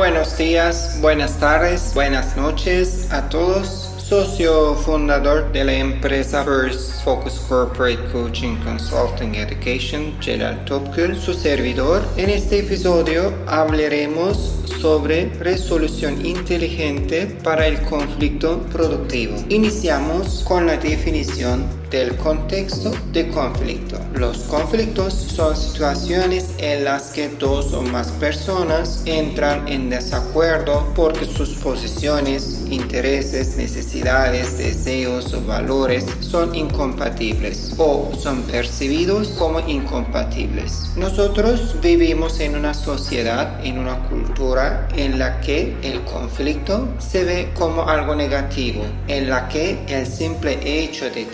Buenos días, buenas tardes, buenas noches a todos socio fundador de la empresa First Focus Corporate Coaching Consulting Education, Gerald Topkul, su servidor. En este episodio hablaremos sobre resolución inteligente para el conflicto productivo. Iniciamos con la definición del contexto de conflicto. Los conflictos son situaciones en las que dos o más personas entran en desacuerdo porque sus posiciones, intereses, necesidades, deseos o valores son incompatibles o son percibidos como incompatibles. Nosotros vivimos en una sociedad, en una cultura en la que el conflicto se ve como algo negativo, en la que el simple hecho de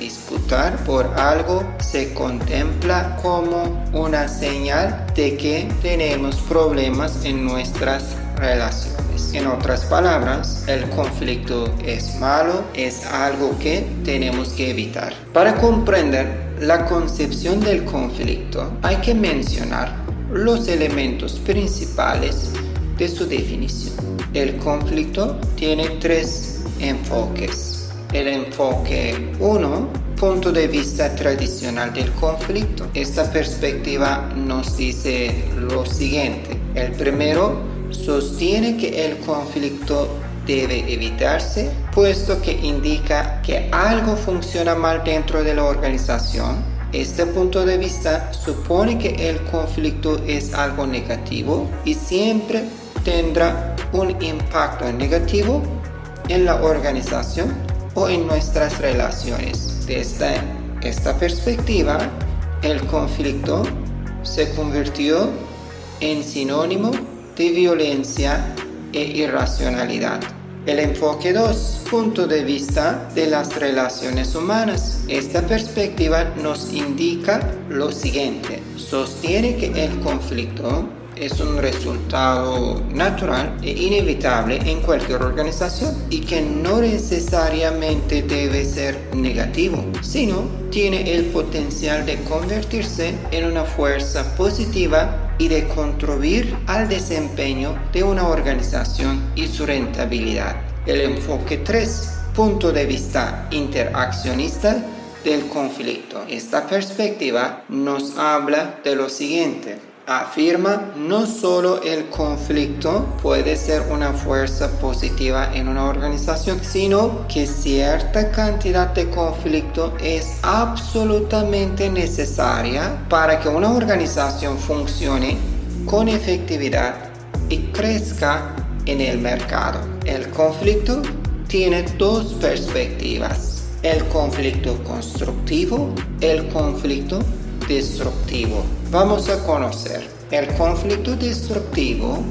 por algo se contempla como una señal de que tenemos problemas en nuestras relaciones. En otras palabras, el conflicto es malo, es algo que tenemos que evitar. Para comprender la concepción del conflicto, hay que mencionar los elementos principales de su definición. El conflicto tiene tres enfoques. El enfoque 1 punto de vista tradicional del conflicto. Esta perspectiva nos dice lo siguiente. El primero sostiene que el conflicto debe evitarse, puesto que indica que algo funciona mal dentro de la organización. Este punto de vista supone que el conflicto es algo negativo y siempre tendrá un impacto negativo en la organización o en nuestras relaciones. Desde esta perspectiva, el conflicto se convirtió en sinónimo de violencia e irracionalidad. El enfoque 2, punto de vista de las relaciones humanas. Esta perspectiva nos indica lo siguiente. Sostiene que el conflicto es un resultado natural e inevitable en cualquier organización y que no necesariamente debe ser negativo, sino tiene el potencial de convertirse en una fuerza positiva y de contribuir al desempeño de una organización y su rentabilidad. El enfoque 3, punto de vista interaccionista del conflicto. Esta perspectiva nos habla de lo siguiente afirma no solo el conflicto puede ser una fuerza positiva en una organización, sino que cierta cantidad de conflicto es absolutamente necesaria para que una organización funcione con efectividad y crezca en el mercado. El conflicto tiene dos perspectivas, el conflicto constructivo, el conflicto destructivo. Vamos a conocer el conflicto destructivo,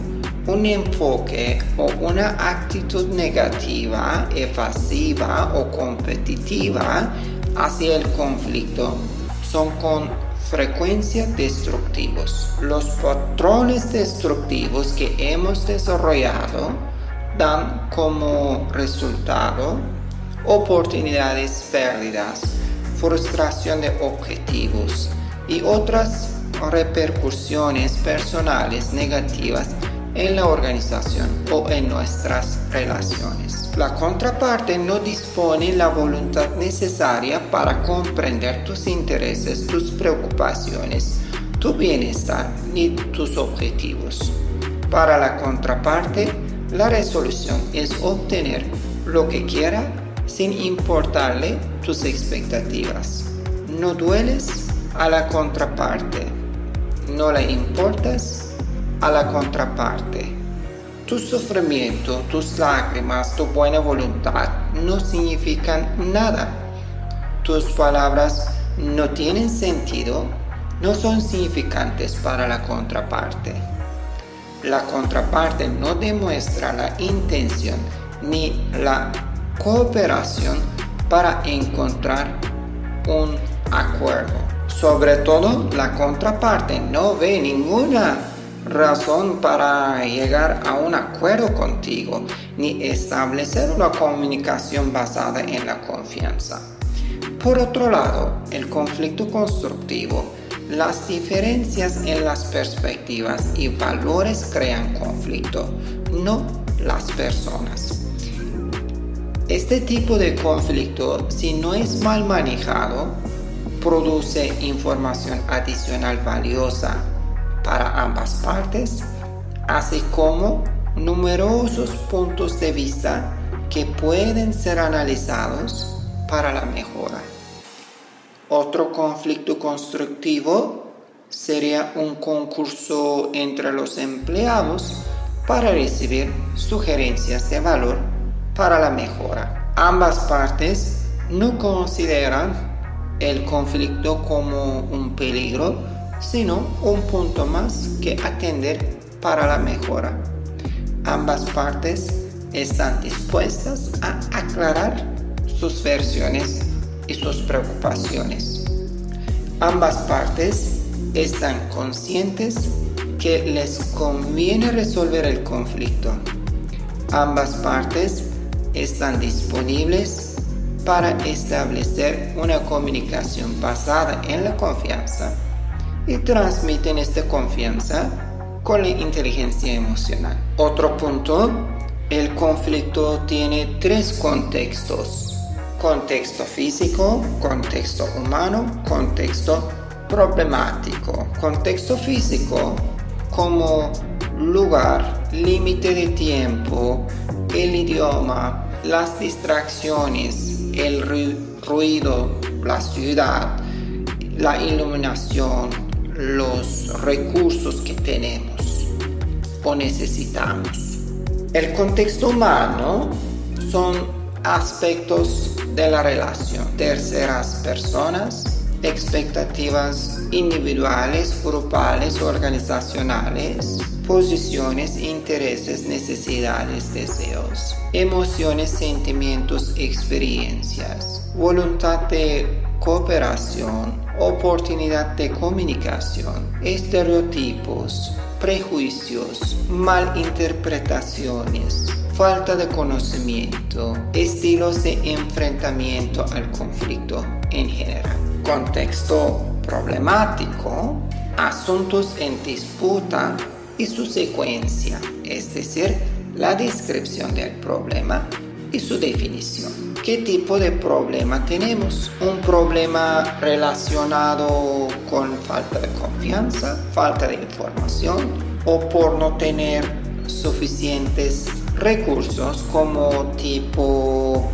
un enfoque o una actitud negativa, evasiva o competitiva hacia el conflicto son con frecuencia destructivos. Los patrones destructivos que hemos desarrollado dan como resultado oportunidades perdidas, frustración de objetivos, y otras repercusiones personales negativas en la organización o en nuestras relaciones. La contraparte no dispone la voluntad necesaria para comprender tus intereses, tus preocupaciones, tu bienestar ni tus objetivos. Para la contraparte, la resolución es obtener lo que quiera sin importarle tus expectativas. No dueles a la contraparte. No le importas a la contraparte. Tu sufrimiento, tus lágrimas, tu buena voluntad no significan nada. Tus palabras no tienen sentido, no son significantes para la contraparte. La contraparte no demuestra la intención ni la cooperación para encontrar un acuerdo. Sobre todo, la contraparte no ve ninguna razón para llegar a un acuerdo contigo ni establecer una comunicación basada en la confianza. Por otro lado, el conflicto constructivo Las diferencias en las perspectivas y valores crean conflicto, no las personas. Este tipo de conflicto, si no es mal manejado, produce información adicional valiosa para ambas partes, así como numerosos puntos de vista que pueden ser analizados para la mejora. Otro conflicto constructivo sería un concurso entre los empleados para recibir sugerencias de valor para la mejora. Ambas partes no consideran el conflicto como un peligro, sino un punto más que atender para la mejora. Ambas partes están dispuestas a aclarar sus versiones y sus preocupaciones. Ambas partes están conscientes que les conviene resolver el conflicto. Ambas partes están disponibles para establecer una comunicación basada en la confianza y transmiten esta confianza con la inteligencia emocional. Otro punto, el conflicto tiene tres contextos. Contexto físico, contexto humano, contexto problemático. Contexto físico como lugar, límite de tiempo, el idioma, las distracciones, el ruido, la ciudad, la iluminación, los recursos que tenemos o necesitamos. El contexto humano son aspectos de la relación, terceras personas, expectativas individuales, grupales, organizacionales, posiciones, intereses, necesidades, deseos, emociones, sentimientos, experiencias, voluntad de cooperación, oportunidad de comunicación, estereotipos, prejuicios, malinterpretaciones, falta de conocimiento, estilos de enfrentamiento al conflicto en general. Contexto problemático, asuntos en disputa y su secuencia, es decir, la descripción del problema y su definición. ¿Qué tipo de problema tenemos? Un problema relacionado con falta de confianza, falta de información o por no tener suficientes recursos como tipo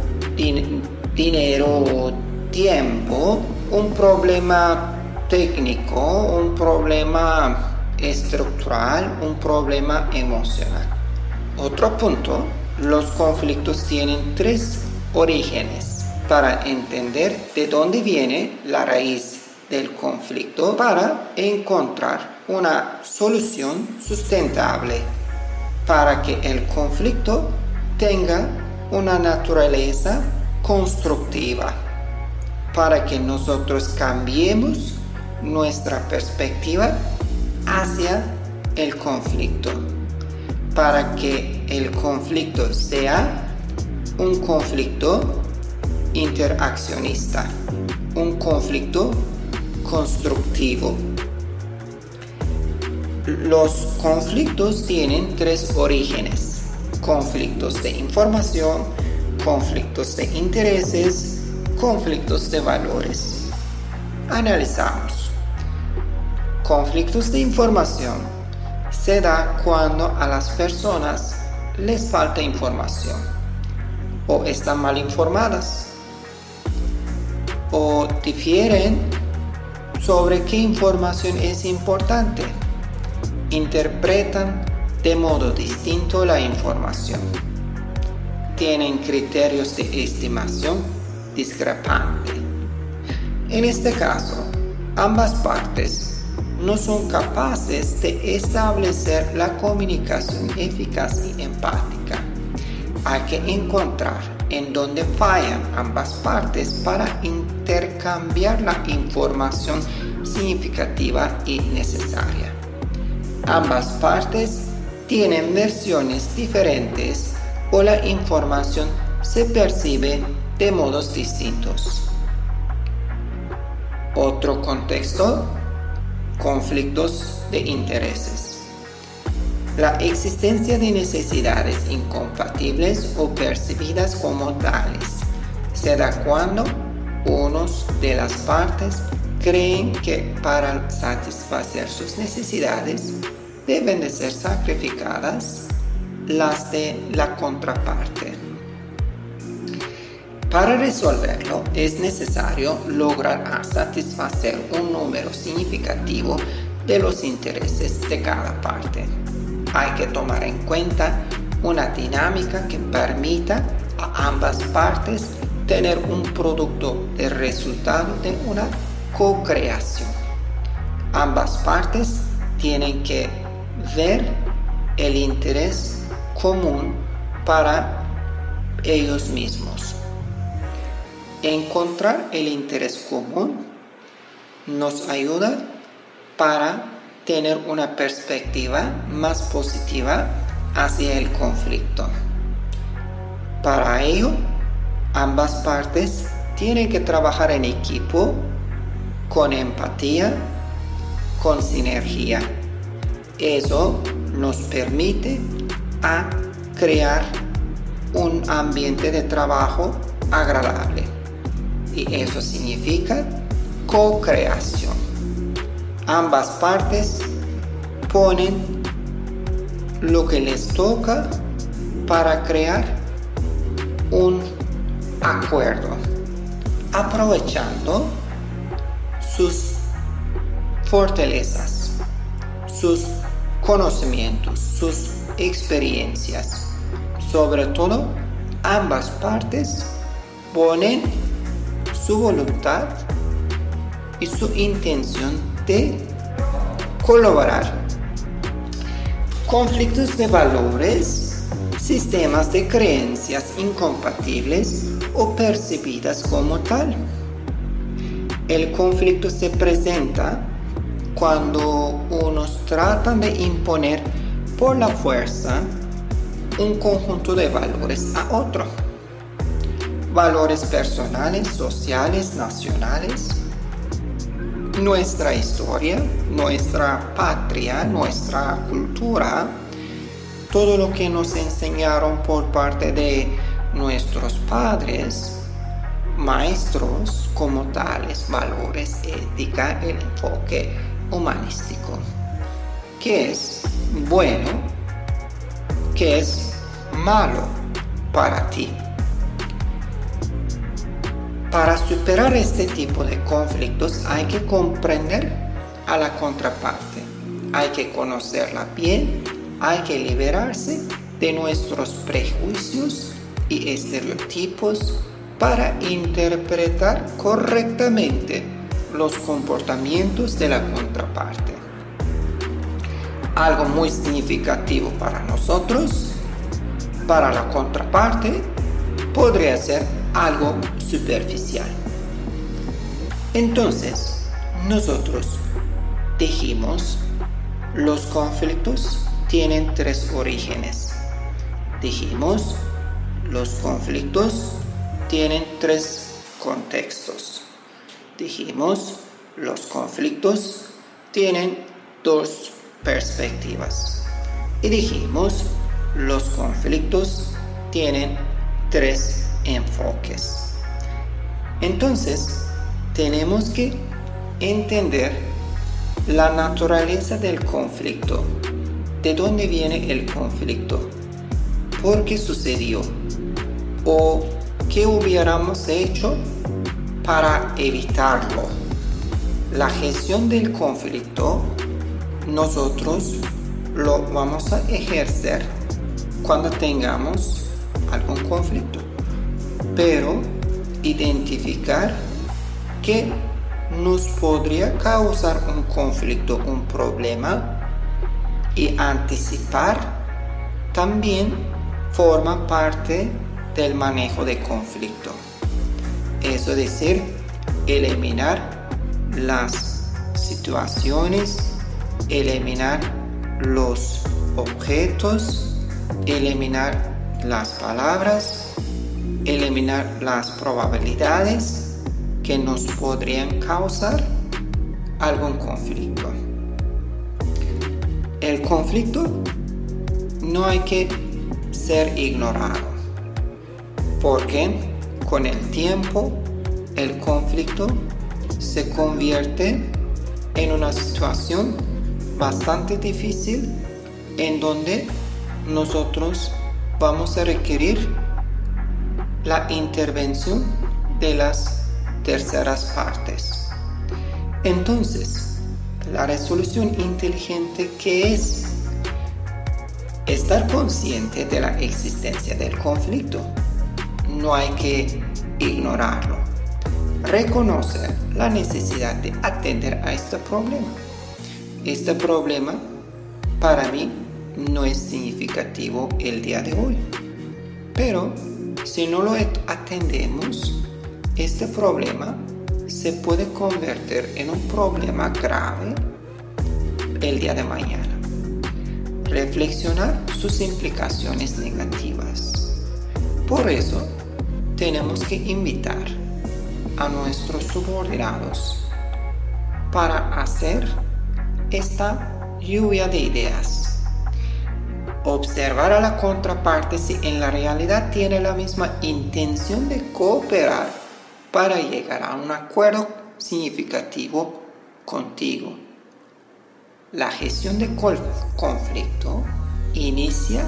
dinero o tiempo, un problema técnico, un problema estructural, un problema emocional. Otro punto, los conflictos tienen tres orígenes para entender de dónde viene la raíz del conflicto para encontrar una solución sustentable para que el conflicto tenga una naturaleza constructiva, para que nosotros cambiemos nuestra perspectiva hacia el conflicto para que el conflicto sea un conflicto interaccionista, un conflicto constructivo. Los conflictos tienen tres orígenes, conflictos de información, conflictos de intereses, conflictos de valores. Analizamos. Conflictos de información se da cuando a las personas les falta información o están mal informadas o difieren sobre qué información es importante. Interpretan de modo distinto la información. Tienen criterios de estimación discrepante. En este caso, ambas partes no son capaces de establecer la comunicación eficaz y empática. Hay que encontrar en dónde fallan ambas partes para intercambiar la información significativa y necesaria. Ambas partes tienen versiones diferentes o la información se percibe de modos distintos. Otro contexto conflictos de intereses. La existencia de necesidades incompatibles o percibidas como tales se da cuando unos de las partes creen que para satisfacer sus necesidades deben de ser sacrificadas las de la contraparte. Para resolverlo es necesario lograr satisfacer un número significativo de los intereses de cada parte. Hay que tomar en cuenta una dinámica que permita a ambas partes tener un producto de resultado de una co-creación. Ambas partes tienen que ver el interés común para ellos mismos. Encontrar el interés común nos ayuda para tener una perspectiva más positiva hacia el conflicto. Para ello, ambas partes tienen que trabajar en equipo, con empatía, con sinergia. Eso nos permite a crear un ambiente de trabajo agradable. Y eso significa co-creación. Ambas partes ponen lo que les toca para crear un acuerdo, aprovechando sus fortalezas, sus conocimientos, sus experiencias. Sobre todo, ambas partes ponen su voluntad y su intención de colaborar. Conflictos de valores, sistemas de creencias incompatibles o percibidas como tal. El conflicto se presenta cuando unos tratan de imponer por la fuerza un conjunto de valores a otro. Valores personales, sociales, nacionales, nuestra historia, nuestra patria, nuestra cultura, todo lo que nos enseñaron por parte de nuestros padres, maestros como tales, valores, ética, el enfoque humanístico. ¿Qué es bueno? ¿Qué es malo para ti? Para superar este tipo de conflictos hay que comprender a la contraparte, hay que conocerla bien, hay que liberarse de nuestros prejuicios y estereotipos para interpretar correctamente los comportamientos de la contraparte. Algo muy significativo para nosotros, para la contraparte, podría ser algo superficial. Entonces, nosotros dijimos, los conflictos tienen tres orígenes. Dijimos, los conflictos tienen tres contextos. Dijimos, los conflictos tienen dos perspectivas. Y dijimos, los conflictos tienen tres enfoques. Entonces, tenemos que entender la naturaleza del conflicto. ¿De dónde viene el conflicto? ¿Por qué sucedió? ¿O qué hubiéramos hecho para evitarlo? La gestión del conflicto nosotros lo vamos a ejercer cuando tengamos algún conflicto pero identificar qué nos podría causar un conflicto, un problema y anticipar también forma parte del manejo de conflicto. Eso es decir, eliminar las situaciones, eliminar los objetos, eliminar las palabras eliminar las probabilidades que nos podrían causar algún conflicto. el conflicto no hay que ser ignorado, porque con el tiempo el conflicto se convierte en una situación bastante difícil en donde nosotros vamos a requerir la intervención de las terceras partes. Entonces, la resolución inteligente que es estar consciente de la existencia del conflicto. No hay que ignorarlo. Reconocer la necesidad de atender a este problema. Este problema para mí no es significativo el día de hoy. Pero si no lo atendemos, este problema se puede convertir en un problema grave el día de mañana. Reflexionar sus implicaciones negativas. Por eso, tenemos que invitar a nuestros subordinados para hacer esta lluvia de ideas. Observar a la contraparte si en la realidad tiene la misma intención de cooperar para llegar a un acuerdo significativo contigo. La gestión de conflicto inicia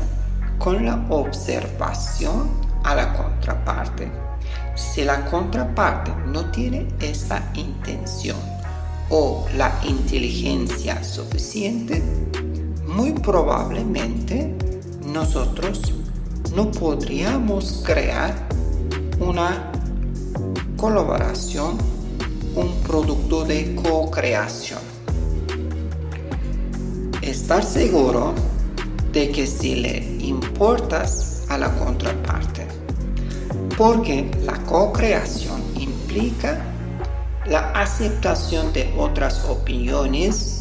con la observación a la contraparte. Si la contraparte no tiene esta intención o la inteligencia suficiente, muy probablemente nosotros no podríamos crear una colaboración, un producto de co-creación. Estar seguro de que si le importas a la contraparte, porque la co-creación implica la aceptación de otras opiniones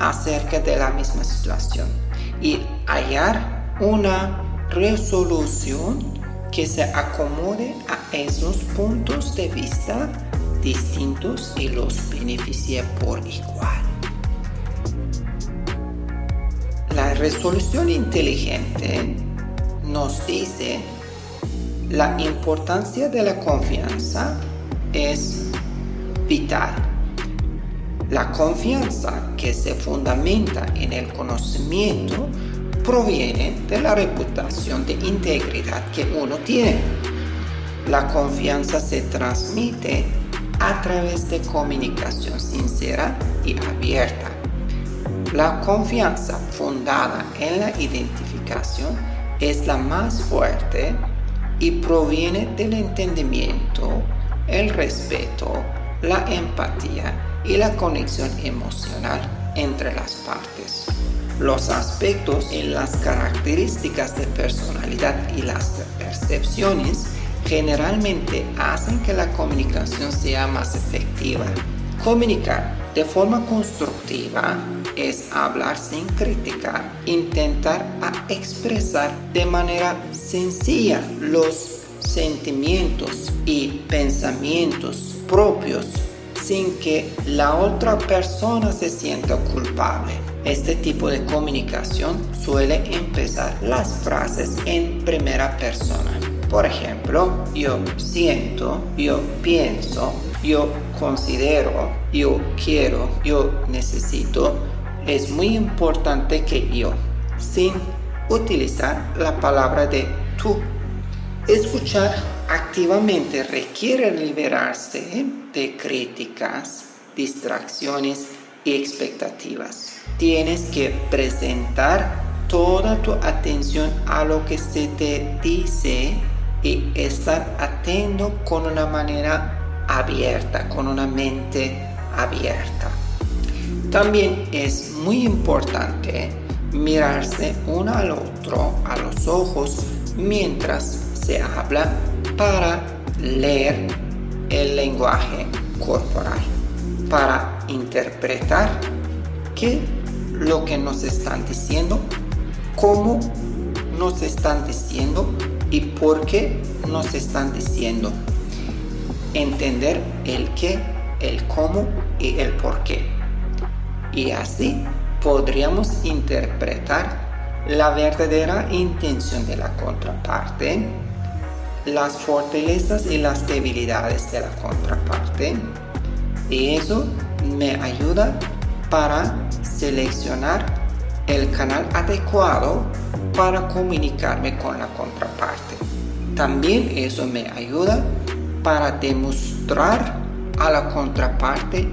acerca de la misma situación y hallar una resolución que se acomode a esos puntos de vista distintos y los beneficie por igual. La resolución inteligente nos dice la importancia de la confianza es vital. La confianza que se fundamenta en el conocimiento proviene de la reputación de integridad que uno tiene. La confianza se transmite a través de comunicación sincera y abierta. La confianza fundada en la identificación es la más fuerte y proviene del entendimiento, el respeto, la empatía y la conexión emocional entre las partes los aspectos en las características de personalidad y las percepciones generalmente hacen que la comunicación sea más efectiva. Comunicar de forma constructiva es hablar sin criticar, intentar expresar de manera sencilla los sentimientos y pensamientos propios sin que la otra persona se sienta culpable. Este tipo de comunicación suele empezar las frases en primera persona. Por ejemplo, yo siento, yo pienso, yo considero, yo quiero, yo necesito. Es muy importante que yo, sin utilizar la palabra de tú. Escuchar activamente requiere liberarse de críticas, distracciones y expectativas tienes que presentar toda tu atención a lo que se te dice y estar atento con una manera abierta, con una mente abierta. También es muy importante mirarse uno al otro a los ojos mientras se habla para leer el lenguaje corporal, para interpretar qué lo que nos están diciendo, cómo nos están diciendo y por qué nos están diciendo. Entender el qué, el cómo y el por qué. Y así podríamos interpretar la verdadera intención de la contraparte, las fortalezas y las debilidades de la contraparte. Y eso me ayuda para seleccionar el canal adecuado para comunicarme con la contraparte. También eso me ayuda para demostrar a la contraparte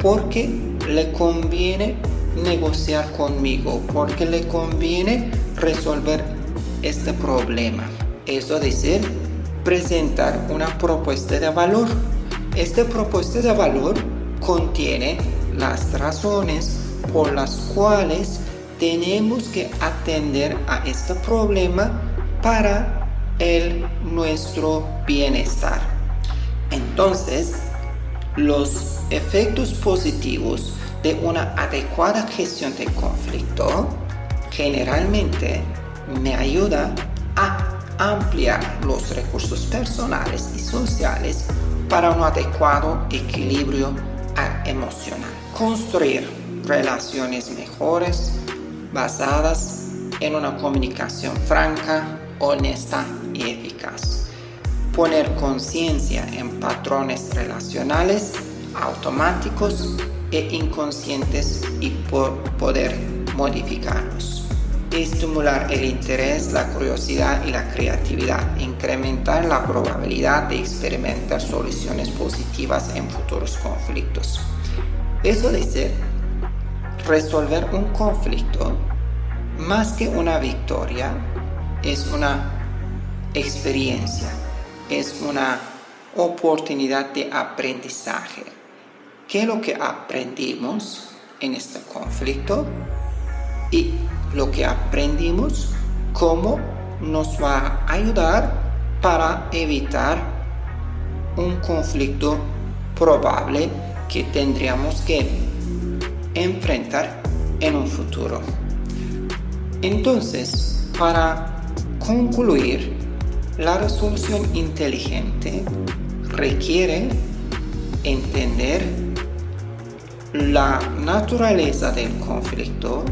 porque le conviene negociar conmigo, porque le conviene resolver este problema. Eso decir, presentar una propuesta de valor. Esta propuesta de valor contiene las razones por las cuales tenemos que atender a este problema para el nuestro bienestar. Entonces, los efectos positivos de una adecuada gestión de conflicto generalmente me ayuda ampliar los recursos personales y sociales para un adecuado equilibrio emocional. Construir relaciones mejores basadas en una comunicación franca, honesta y eficaz. Poner conciencia en patrones relacionales automáticos e inconscientes y por poder modificarlos. Estimular el interés, la curiosidad y la creatividad. Incrementar la probabilidad de experimentar soluciones positivas en futuros conflictos. Eso ser resolver un conflicto más que una victoria es una experiencia, es una oportunidad de aprendizaje. ¿Qué es lo que aprendimos en este conflicto? Y lo que aprendimos, cómo nos va a ayudar para evitar un conflicto probable que tendríamos que enfrentar en un futuro. Entonces, para concluir, la resolución inteligente requiere entender la naturaleza del conflicto,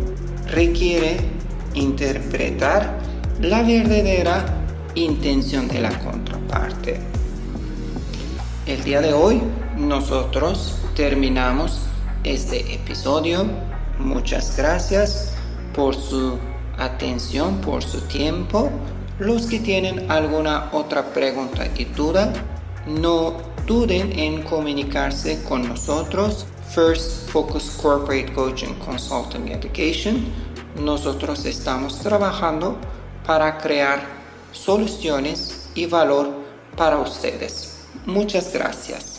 requiere interpretar la verdadera intención de la contraparte. El día de hoy nosotros terminamos este episodio. Muchas gracias por su atención, por su tiempo. Los que tienen alguna otra pregunta y duda, no duden en comunicarse con nosotros. First Focus Corporate Coaching Consulting Education. Nosotros estamos trabajando para crear soluciones y valor para ustedes. Muchas gracias.